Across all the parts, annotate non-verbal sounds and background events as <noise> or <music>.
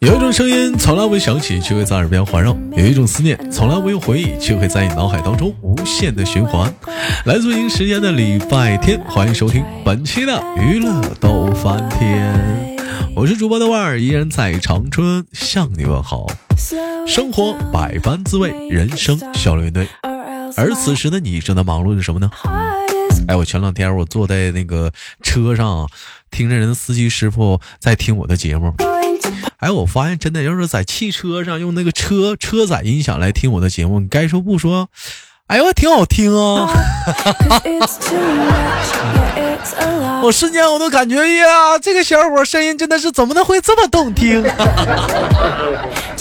有一种声音从来未响起，却会在耳边环绕；有一种思念从来未有回忆，却会在你脑海当中无限的循环。来自于时间的礼拜天，欢迎收听本期的娱乐逗翻天，我是主播的腕儿，依然在长春向你问好。生活百般滋味，人生笑脸对。而此时的你正在忙碌着什么呢？哎，我前两天我坐在那个车上，听着人司机师傅在听我的节目。哎，我发现真的，要是在汽车上用那个车车载音响来听我的节目，你该说不说？哎呦，挺好听啊！<laughs> 我瞬间我都感觉呀，这个小伙声音真的是怎么能会这么动听？<laughs> <laughs>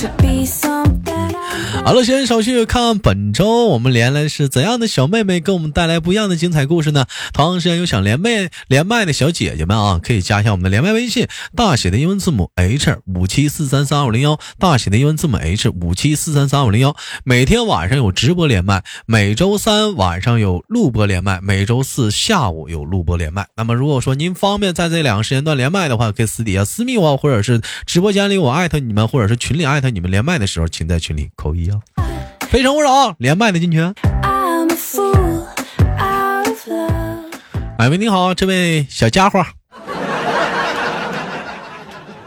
好了，先手续看本周我们连来是怎样的小妹妹给我们带来不一样的精彩故事呢？同样时间有想连麦连麦的小姐姐们啊，可以加一下我们的连麦微信，大写的英文字母 H 五七四三三二五零幺，大写的英文字母 H 五七四三三二五零幺。每天晚上有直播连麦，每周三晚上有录播连麦，每周四下午有录播连麦。那么如果说您方便在这两个时间段连麦的话，可以私底下私密我，或者是直播间里我艾特你们，或者是群里艾特你们连麦的时候，请在群里扣一啊。非诚勿扰，连麦的进群。哎喂，你好，这位小家伙。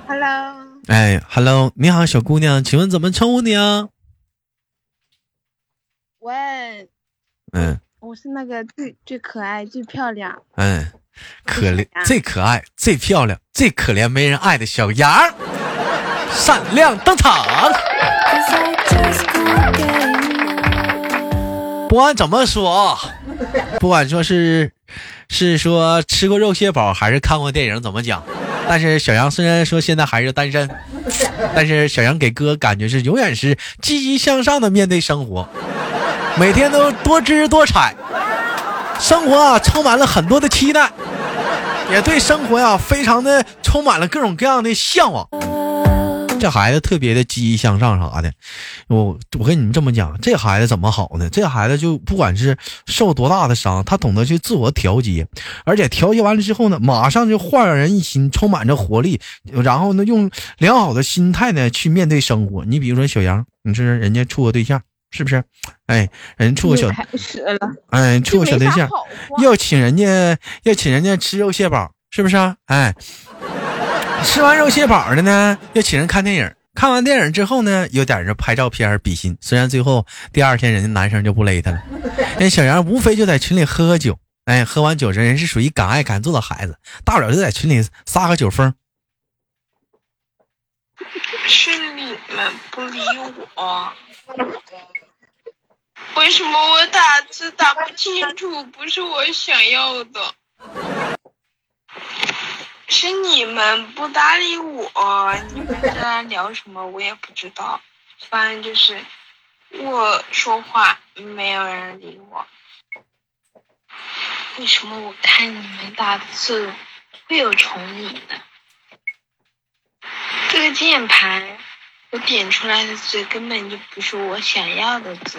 Hello。哎，Hello，你好，小姑娘，请问怎么称呼你啊？喂。嗯。我是那个最最可爱、最漂亮。嗯，可怜最可爱、最漂亮、最可怜没人爱的小羊，闪亮登场。<laughs> 不管怎么说啊，<laughs> 不管说是是说吃过肉蟹堡，还是看过电影，怎么讲？但是小杨虽然说现在还是单身，<laughs> 但是小杨给哥感觉是永远是积极向上的面对生活，每天都多姿多彩，生活啊充满了很多的期待，也对生活呀非常的充满了各种各样的向往。这孩子特别的积极向上啥的，我我跟你们这么讲，这孩子怎么好呢？这孩子就不管是受多大的伤，他懂得去自我调节，而且调节完了之后呢，马上就焕然一新，充满着活力，然后呢，用良好的心态呢去面对生活。你比如说小杨，你说人家处个对象，是不是？哎，人处个小，哎，处个小对象，要请人家要请人家吃肉蟹堡，是不是啊？哎。吃完肉蟹堡的呢，又请人看电影。看完电影之后呢，有点儿拍照片比心。虽然最后第二天人家男生就不勒他了，人小杨无非就在群里喝喝酒。哎，喝完酒，这人是属于敢爱敢做的孩子，大不了就在群里撒个酒疯。是你们不理我，为什么我打字打不清楚？不是我想要的。是你们不搭理我，你们在聊什么我也不知道，反正就是我说话没有人理我。为什么我看你们打字会有重影呢？这个键盘我点出来的字根本就不是我想要的字。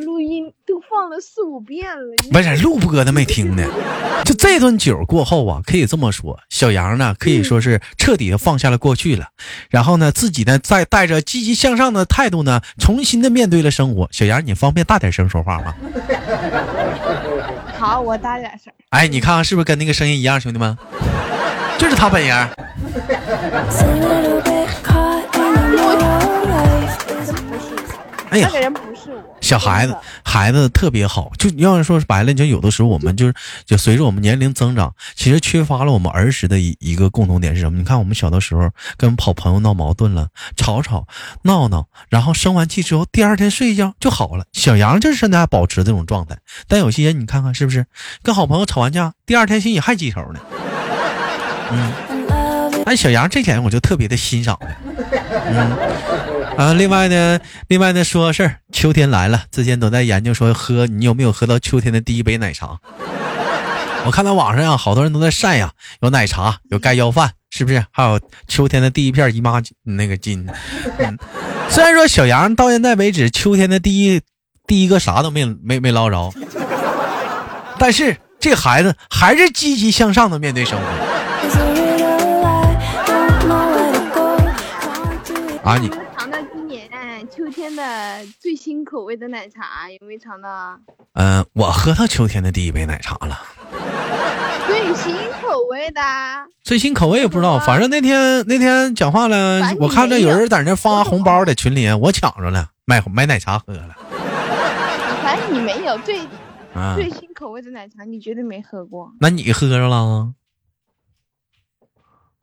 这录音都放了四五遍了，不是录播的没听呢。<laughs> 就这顿酒过后啊，可以这么说，小杨呢可以说是彻底的放下了过去了，然后呢自己呢再带着积极向上的态度呢，重新的面对了生活。小杨，你方便大点声说话吗？<laughs> 好，我大点声。哎，你看看是不是跟那个声音一样，兄弟们？就是他本人。<laughs> 哎呀。小孩子，孩子特别好。就要是说白了，就有的时候我们就是，就随着我们年龄增长，其实缺乏了我们儿时的一一个共同点是什么？你看我们小的时候跟好朋友闹矛盾了，吵吵闹闹，然后生完气之后，第二天睡一觉就好了。小杨就是现在保持这种状态，但有些人你看看是不是，跟好朋友吵完架，第二天心里还记仇呢？嗯，哎，小杨这点我就特别的欣赏嗯。啊，另外呢，另外呢，说个事儿，秋天来了，之前都在研究说喝，你有没有喝到秋天的第一杯奶茶？<laughs> 我看到网上呀，好多人都在晒呀，有奶茶，有盖浇饭，是不是？还有秋天的第一片姨妈那个巾。嗯，虽然说小杨到现在为止，秋天的第一第一个啥都没没没捞着，<laughs> 但是这孩子还是积极向上的面对生活啊！你有没有尝到今年秋天的最新口味的奶茶？有没有尝到啊？嗯、我喝到秋天的第一杯奶茶了。最新口味的，最新口味也不知道，啊反正那天那天讲话了我看着有有人在那发红包，在群里，我抢着了，买买奶茶喝了反正你没有最啊。最新口味的奶茶，你绝对没喝过。那你喝着了？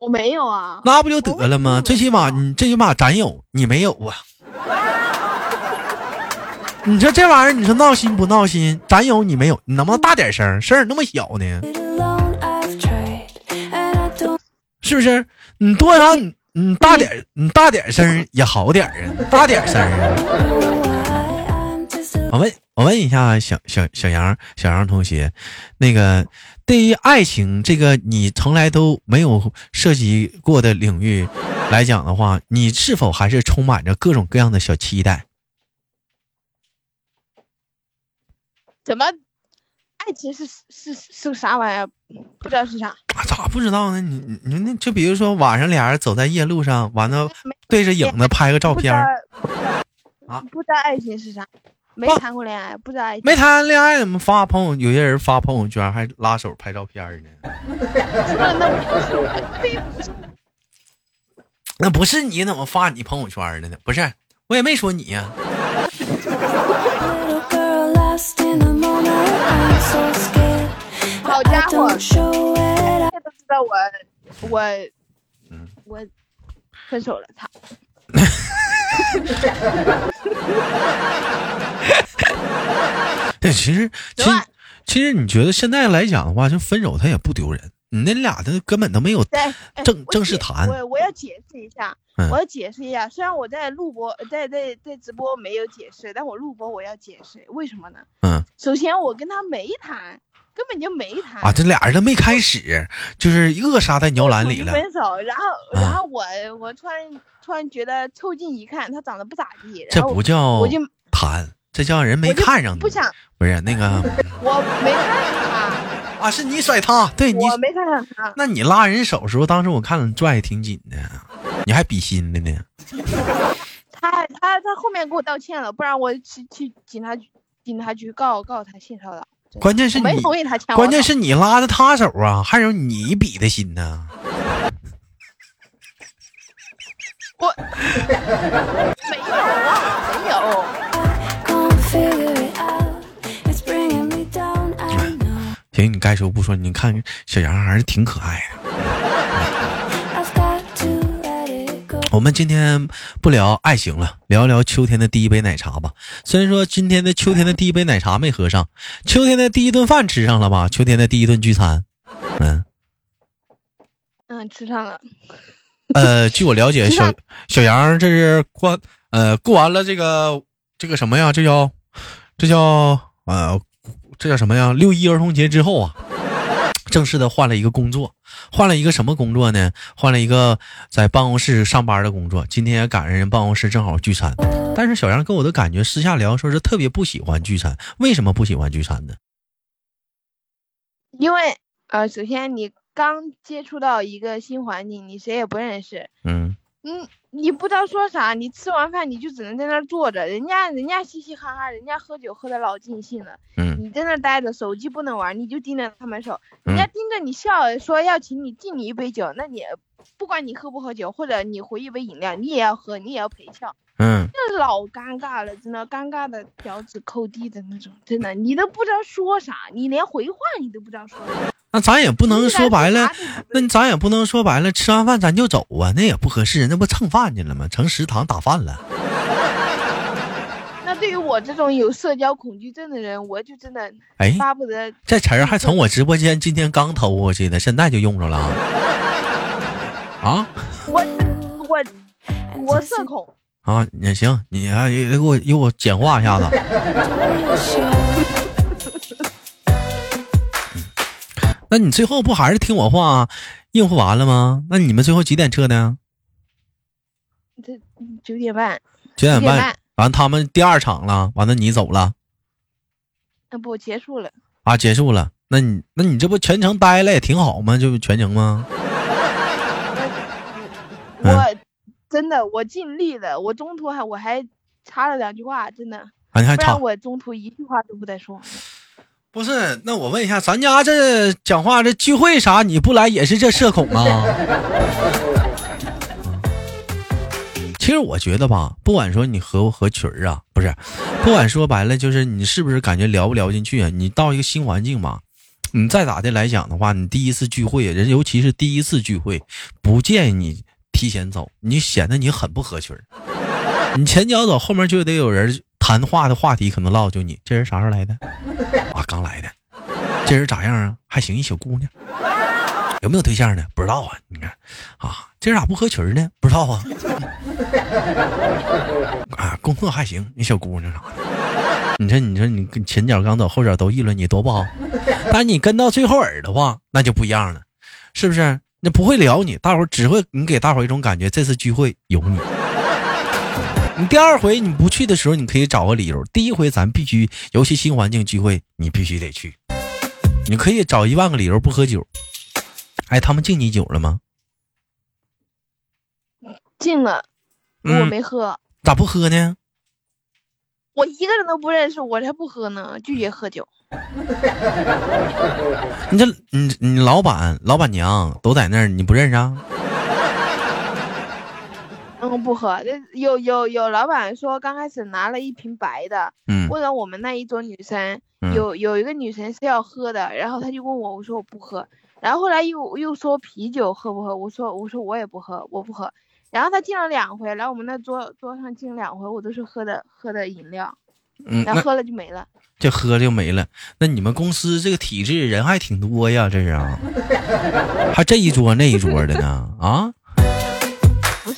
我没有啊，那不就得了吗？最起码你最起码咱有，你没有啊。你说这玩意儿，你说闹心不闹心？咱有你没有，你能不能大点声？声儿那么小呢是不是？你多少你你大点你大点声也好点儿啊，大点声啊。我问我问一下小小小杨小杨同学，那个对于爱情这个你从来都没有涉及过的领域来讲的话，你是否还是充满着各种各样的小期待？怎么？爱情是是是个啥玩意儿？不知道是啥。啊，咋不知道呢？你你你那就比如说晚上俩人走在夜路上，完了对着影子拍个照片不知道爱情是啥，没谈过恋爱，不知道爱情。没谈恋爱怎么发朋友？有些人发朋友圈还拉手拍照片呢。那不是我，非不是那不是你怎么发你朋友圈的呢？不是，我也没说你呀.好家伙我我嗯我分手了，操！<laughs> 对，其实其实其实你觉得现在来讲的话，就分手他也不丢人，你那俩的根本都没有正正式谈我我要解释一下，嗯我要解释一下。虽然我在录播，在在在直播没有解释，但我录播我要解释，为什么呢？嗯首先我跟他没谈，根本就没谈。啊，这俩人都没开始，就是扼杀在摇篮里了。分手，然后啊然后我我突然突然觉得凑近一看，他长得不咋地，这不叫我就谈，这叫人没看上你。不想，不是那个 <laughs> 我没看上他啊，是你甩他，对，你我没看上他。那你拉人手时候，当时我看拽的挺紧的，你还比心的呢。<laughs> 他他他后面给我道歉了，不然我去去警察局警察局告告他性骚扰。关键是你没同意他牵关键是你拉着他手啊，还有你比的心呢。<laughs> 我没有啊，没有。行，你该说不说，你看小杨还是挺可爱的。我们今天不聊爱情了，聊聊秋天的第一杯奶茶吧。虽然说今天的秋天的第一杯奶茶没喝上，秋天的第一顿饭吃上了吧？秋天的第一顿聚餐，嗯，嗯，吃上了。呃，据我了解，<laughs> 小小杨这是过呃过完了这个这个什么呀？这叫这叫呃这叫什么呀？六一儿童节之后啊，正式的换了一个工作，换了一个什么工作呢？换了一个在办公室上班的工作。今天也赶上人办公室正好聚餐，但是小杨跟我的感觉私下聊说是特别不喜欢聚餐，为什么不喜欢聚餐呢？因为呃，首先你刚接触到一个新环境，你谁也不认识，嗯嗯，你不知道说啥，你吃完饭你就只能在那儿坐着，人家人家嘻嘻哈哈，人家喝酒喝的老尽兴了，嗯你在那儿待着，手机不能玩，你就盯着他们手，嗯人家盯着你笑，说要请你敬你一杯酒，那你不管你喝不喝酒，或者你回一杯饮料，你也要喝，你也要陪笑，嗯，这老尴尬了，真的尴尬的脚趾抠地的那种，真的，你都不知道说啥，你连回话你都不知道说啥。那咱也不能说白了。那那咱也不能说白了，吃完饭咱就走啊，那也不合适，那不蹭饭去了吗？成食堂打饭了。<laughs> 那对于我这种有社交恐惧症的人，我就真的哎，巴不得这词儿还从我直播间今天刚偷过去的，现在就用着了啊！啊我我我社恐，啊，也行，你啊也给我给我简化一下子。那你最后不还是听我话应付完了吗？那你们最后几点撤的？这九点半，九点半。完，他们第二场了，完了你走了那不结束了。啊，结束了。那你那你这不全程待了也挺好吗？这不全程吗？嗯 <laughs> 我真的我尽力了，我中途还我还插了两句话，真的，啊，你还差不然我中途一句话都不带说。不是？那我问一下，咱家这讲话这聚会啥你不来也是这社恐啊？其实我觉得吧，不管说你合不合群儿啊，不是，不管说白了，就是你是不是感觉聊不聊进去啊？你到一个新环境吧，你再咋的来讲的话，你第一次聚会，人尤其是第一次聚会，不建议你提前走，你显得你很不合群儿。你前脚走，后面就得有人谈话的话题可能唠就你这人啥时候来的？刚来的。这人咋样啊？还行，一小姑娘。有没有对象呢？不知道啊。你看，啊，这人咋不合群呢？不知道啊。<laughs> 啊，工作还行，那小姑娘啥的。你说，你说你前脚刚走，后脚都议论你多不好。但你跟到最后耳的话，那就不一样了，是不是？那不会聊你，大伙只会你给大伙一种感觉，这次聚会有你。你第二回你不去的时候，你可以找个理由。第一回咱必须，尤其新环境聚会，你必须得去。你可以找一万个理由不喝酒。哎，他们敬你酒了吗？敬了，我嗯没喝，咋不喝呢？我一个人都不认识，我才不喝呢，拒绝喝酒。<laughs> 你这你你老板老板娘都在那儿，你不认识啊？嗯，不喝。这有有有老板说，刚开始拿了一瓶白的，嗯问了我们那一桌女生，嗯有有一个女生是要喝的，然后他就问我，我说我不喝，然后后来又又说啤酒喝不喝，我说我说我也不喝，我不喝，然后他进了两回，来我们那桌桌上进了两回，我都是喝的喝的饮料，嗯，然后喝了就没了。就喝就没了。那你们公司这个体制人还挺多呀，这是啊？<laughs> 还这一桌那一桌的呢？啊？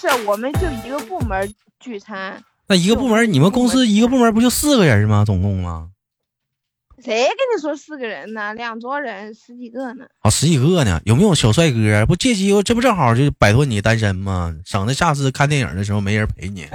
不是，我们就一个部门聚餐，那一个部门，你们公司一个部门不就四个人吗？总共吗？谁跟你说四个人呢？两桌人十几个呢。啊，十几个呢，有没有小帅哥？不借机会，这不正好就摆脱你单身吗？省得下次看电影的时候没人陪你，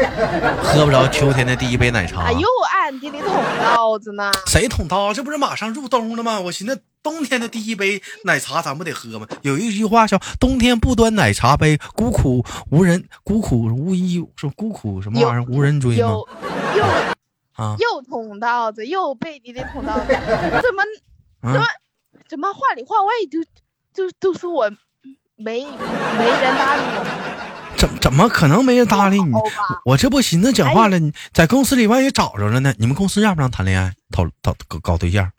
<laughs> 喝不着秋天的第一杯奶茶。啊，又暗地里捅刀子呢。谁捅刀？这不是马上入冬了吗？我寻思冬天的第一杯奶茶咱不得喝吗？有一句话叫“冬天不端奶茶杯，孤苦无人，孤苦无依，说孤苦什么玩意儿无人追吗又？又啊又捅刀子，又背地里捅刀子，怎么怎么啊！怎么话里话外就就都说我没没人搭理我，怎怎么可能没人搭理你？我这不寻思讲话了，你在公司里万一找着了呢？你们公司让不让谈恋爱、讨讨搞搞对象？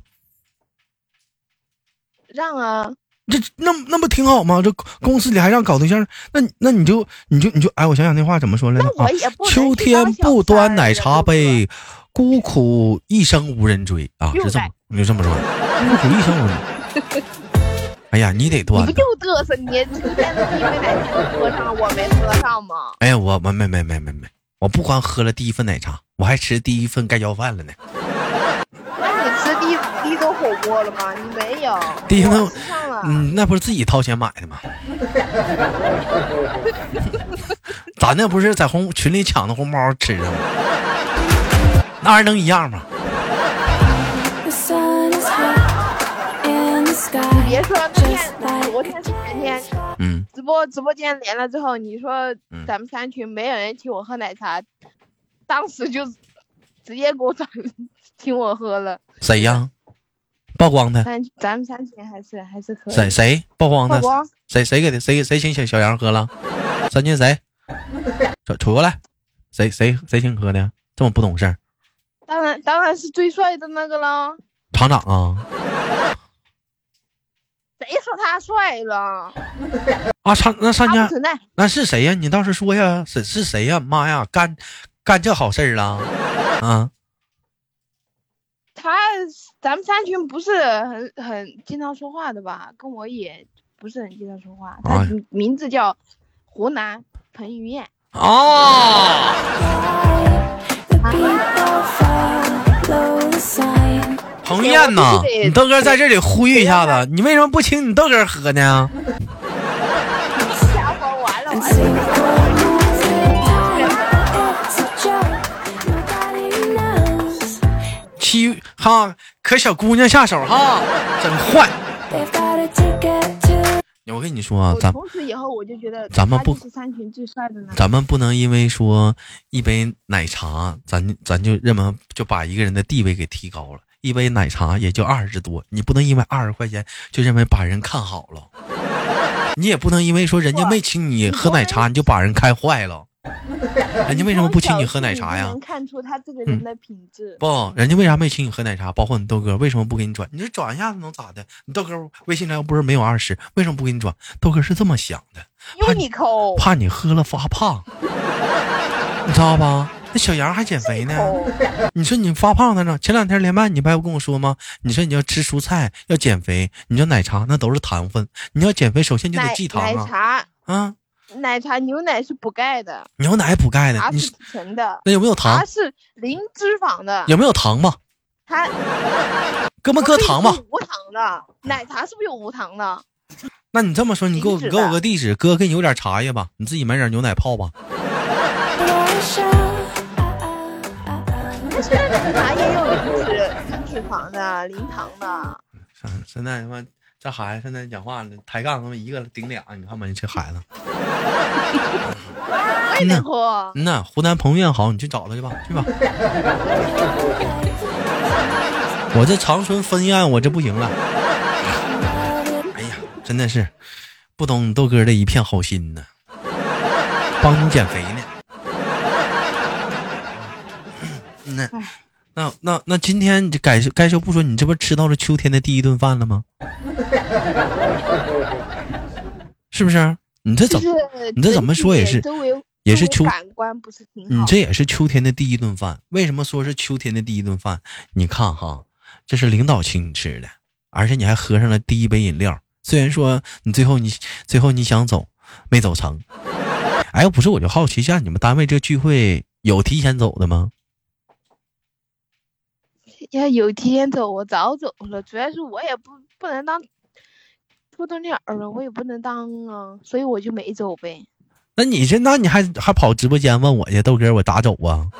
让啊，这那那不挺好吗？这公司里还让搞对象，那那你就你就你就哎，我想想那话怎么说来着啊秋天不端奶茶杯，孤苦一生无人追啊！是这么你就这么说，孤苦一生无人。<laughs> 哎呀，你得你端呐。不就嘚瑟？你秋天的第一杯奶茶你喝上，我没喝上吗？哎呀，我我没没没没没，我不光喝了第一份奶茶，我还吃第一份盖浇饭了呢。那你吃第一第一顿火锅了吗？你没有，第一顿上了。嗯，那不是自己掏钱买的吗？<laughs> 咱那不是在红群里抢的红包吃的吗？那玩意儿能一样吗.别说昨天是前天嗯，直播直播间连了之后，你说嗯咱们三群没有人请我喝奶茶，当时就直接给我转请我喝了。谁呀？曝光的？三咱们三群还是还是可以。谁谁曝光的？曝光谁谁给的？谁谁请小小杨喝了？三群谁？瞅瞅过来，谁谁谁请喝的？这么不懂事儿？当然当然是最帅的那个了。厂长啊谁说他帅了？啊！厂那三家。那是谁呀？你倒是说呀，是是谁呀？妈呀，干干这好事儿了啊！他咱们三群不是很很经常说话的吧？跟我也不是很经常说话。他啊名名字叫湖南彭于晏。啊！彭于晏呐，你豆哥在这里呼吁一下子，<laughs> 你为什么不请你豆哥喝呢？<laughs> 七哈，可小姑娘下手哈，真坏。跟你说啊，咱从此以后我就觉得咱们不是三群最帅的呢。咱们不能因为说一杯奶茶，咱咱就认为就把一个人的地位给提高了。一杯奶茶也就二十多，你不能因为二十块钱就认为把人看好了。你也不能因为说人家没请你喝奶茶，你就把人看坏了。<laughs> 人家为什么不请你喝奶茶呀能？看出他这个人的品质。不，人家为啥没请你喝奶茶？包括你豆哥为什么不给你转？你这转一下子能咋的？你豆哥微信上又不是没有二十，为什么不给你转？豆哥是这么想的，因为你抠，怕你喝了发胖，你知道吧？那小杨还减肥呢。<laughs> 你说你发胖了呢？前两天连麦你不还跟我说吗？你说你要吃蔬菜，要减肥，你要奶茶那都是糖分。你要减肥，首先就得忌糖啊。奶茶，啊，奶茶牛奶是补钙的，牛奶补钙的，你茶是提神的，那有没有糖它？是零脂肪的，有没有糖吧？它搁不搁糖吧？无糖的，奶茶是不是有无糖的？那你这么说，你给我给我个地址，哥给你有点茶叶吧，你自己买点牛奶泡吧。奶 <laughs> 茶也有零脂、零脂肪的、零糖的。现现在他妈这孩子现在讲话呢，抬杠他妈一个顶俩，你看吧，这孩子。<laughs> 嗯呐，湖南彭于晏好，你去找他去吧，去吧。我这长春分院，我这不行了。哎呀，真的是不懂你豆哥的一片好心呢，帮你减肥呢。<coughs> 嗯呐，那那那今天你这该该说不说，你这不吃到了秋天的第一顿饭了吗？<laughs> 是不是？你这怎就么？是你这怎么说也是也是秋感官不是挺好。你这也是秋天的第一顿饭。为什么说是秋天的第一顿饭？你看哈，这是领导请你吃的，而且你还喝上了第一杯饮料。虽然说你最后你最后你想走，没走成。<laughs> 哎，不是我就好奇一下，你们单位这聚会有提前走的吗？要有提前走，我早走了。主要是我也不不能当出头鸟儿了，我也不能当啊，所以我就没走呗。那你这，那你还还跑直播间问我去，豆哥我咋走啊？<laughs>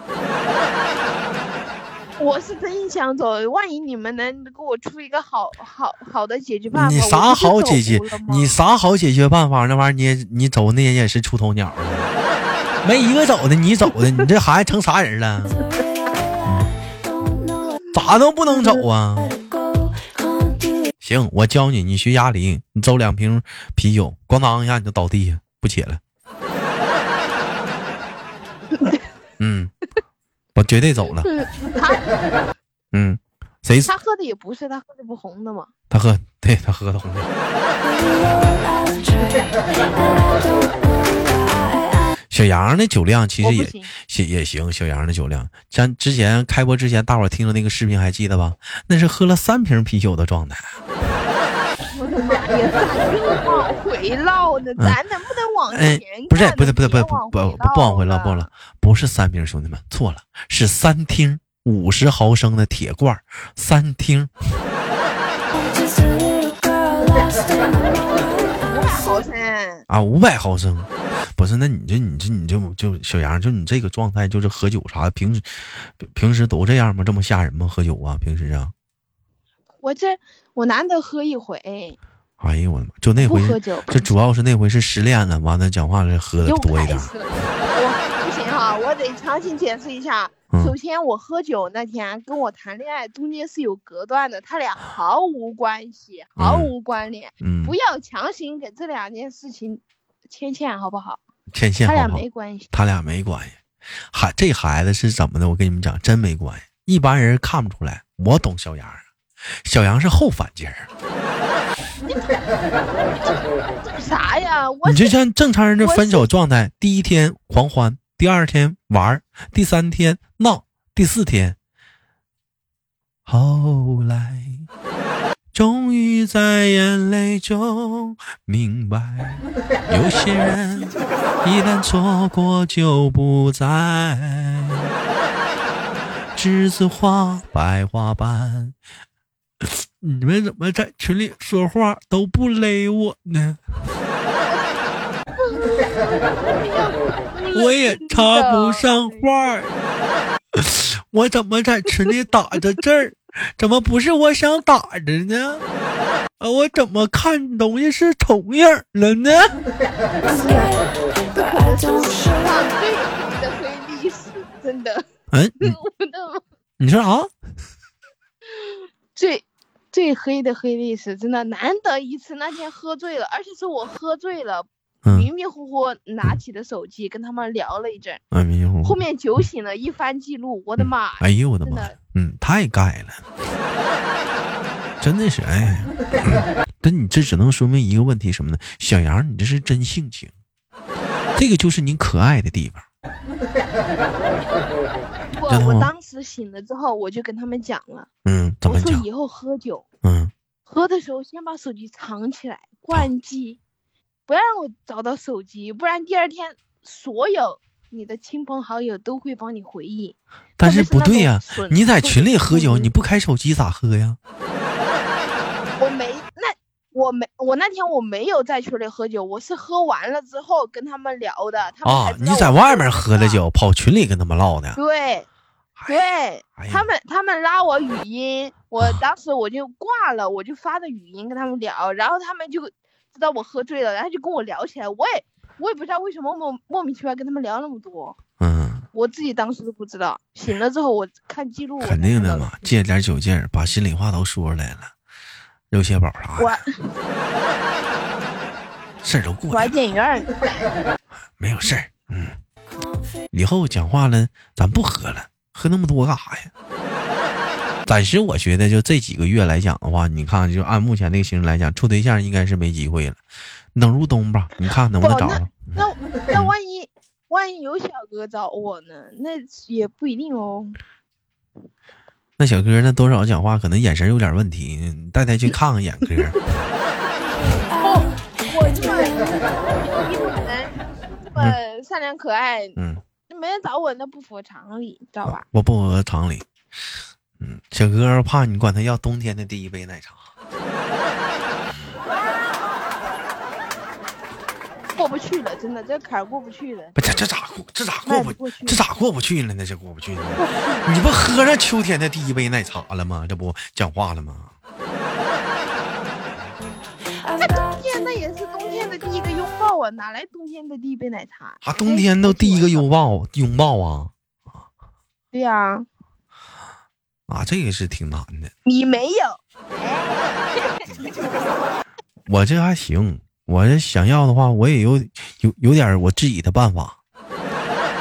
我是真想走，万一你们能给我出一个好好好的解决办法，你啥好解决？你啥好解决办法？那玩意儿你也你走那人也是出头鸟啊，没一个走的，你走的，你这孩子成啥人了？咋都不能走啊.行，我教你，你学哑铃，你走两瓶啤酒，咣当一下你就倒地下不起来。<laughs> 嗯，我绝对走了。他嗯，谁他喝的也不是，他喝的不红的吗。他喝？对他喝的红酒。<laughs> 小杨的酒量其实也行也也行，小杨的酒量，咱之前开播之前，大伙儿听的那个视频还记得吧？那是喝了三瓶啤酒的状态。我的妈呀，咋又往回唠呢？咱能不能往哎前看呢？，不是，不是，不是，不别是，不往回不不不往回了，不了了，不是三瓶，兄弟们错了，是三听五十毫升的铁罐，三听好噻。啊，五百毫升。不是，那你这你这你就就小杨，就你这个状态，就是喝酒啥的，平时平时都这样吗？这么吓人吗？喝酒啊，平时啊？我这我难得喝一回，哎呦我的妈！就那回是，不喝酒，这主要是那回是失恋了，完了讲话是喝的多一点。我不行哈，我得强行解释一下。嗯首先，我喝酒那天跟我谈恋爱中间是有隔断的，他俩毫无关系，毫无关联。嗯，不要强行给这两件事情牵线，好不好？牵线他俩？没关系。他俩没关系。孩这孩子是怎么的？我跟你们讲，真没关系，一般人看不出来。我懂小杨啊，小杨是后反劲儿。这 <laughs> 啥呀？我你就像正常人的分手状态，第一天狂欢，第二天玩，第三天闹，第四天，后来终于在眼泪中明白，有些人一旦错过就不再。栀子花白花瓣，你们怎么在群里说话都不勒我呢？<laughs> 我也插不上话儿，<laughs> 我怎么在群里打着字儿，怎么不是我想打的呢？啊，我怎么看东西是重影了呢 <laughs> 真的，嗯，你说啥？最最黑的黑历史，真的难得一次。那天喝醉了，而且是我喝醉了，嗯迷迷糊糊拿起的手机跟他们聊了一阵儿，啊，迷糊糊。后面酒醒了，一番记录，我的妈呀！哎呦我的妈！嗯，太盖了，真的是哎。但你这只能说明一个问题什么呢？小杨，你这是真性情，这个就是你可爱的地方。我我当时醒了之后，我就跟他们讲了，嗯，怎么讲？我说以后喝酒嗯，喝的时候先把手机藏起来，关机，不要让我找到手机，不然第二天所有你的亲朋好友都会帮你回忆。但是不对呀、你在群里喝酒，你不开手机咋喝呀？<laughs> 我没那我没我那天我没有在群里喝酒，我是喝完了之后跟他们聊的。他们啊你在外面喝的。酒，跑群里跟他们唠的。对对，哎他们他们拉我语音，我当时我就挂了，我就发的语音跟他们聊，然后他们就知道我喝醉了，然后就跟我聊起来。我也我也不知道为什么莫莫名其妙跟他们聊那么多，嗯，我自己当时都不知道。醒了之后我看记录，肯定的嘛，借点酒劲儿，把心里话都说出来了。肉蟹堡啥我的，事儿都过去了，电影院。没有事儿。嗯，以后讲话了，咱不喝了，喝那么多干啥呀？暂时我觉得就这几个月来讲的话，你看就按目前这个形势来讲，处对象应该是没机会了。等入冬吧，你看能不能找着？那那万一万一有小哥找我呢？那也不一定哦。那小哥那多少讲话可能眼神有点问题，你带他去看看眼 <laughs> 科。我这个人，这么善良可爱，嗯，没人找我，那不符合常理，知道吧？我不符合常理。嗯，小哥怕你管他要冬天的第一杯奶茶。过不去了，真的，这坎儿过不去了。不，这这咋过？这咋过不过去？这咋过不去了呢？这过不去了？你不喝上秋天的第一杯奶茶了吗？这不讲话了吗那冬天那也是冬天的第一个拥抱啊，哪来冬天的第一杯奶茶？啊，冬天都第一个拥抱拥抱啊对呀、啊，这个是挺难的。你没有，<laughs> 我这还行，我这想要的话，我也有有有点我自己的办法。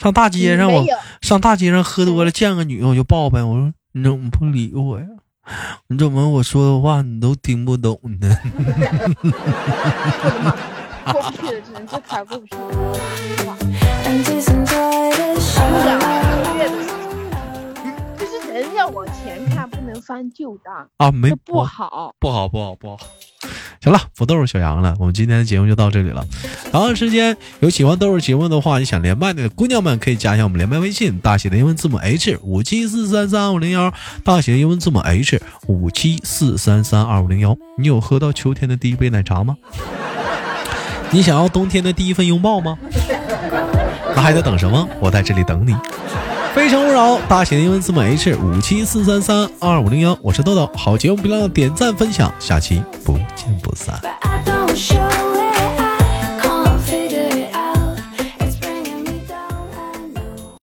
上大街上我上大街上喝多了，见个女的我就抱呗。我说你怎么不理我呀？你怎么我说的话你都听不懂呢？过不去的，这坎儿过不去 <laughs> 往前看，不能翻旧账，啊，没不好。不好，不好，不好。行了，不逗小杨了，我们今天的节目就到这里了。然后时间有喜欢豆儿节目的话，你想连麦的姑娘们可以加一下我们连麦微信，大写的英文字母 H 五七四三三二五零幺，大写的英文字母 H 五七四三三二五零幺。你有喝到秋天的第一杯奶茶吗？你想要冬天的第一份拥抱吗？那还在等什么？我在这里等你。非诚勿扰，大写的英文字母 H 五七四三三二五零幺，我是豆豆，好节目别忘了点赞分享，下期不见不散。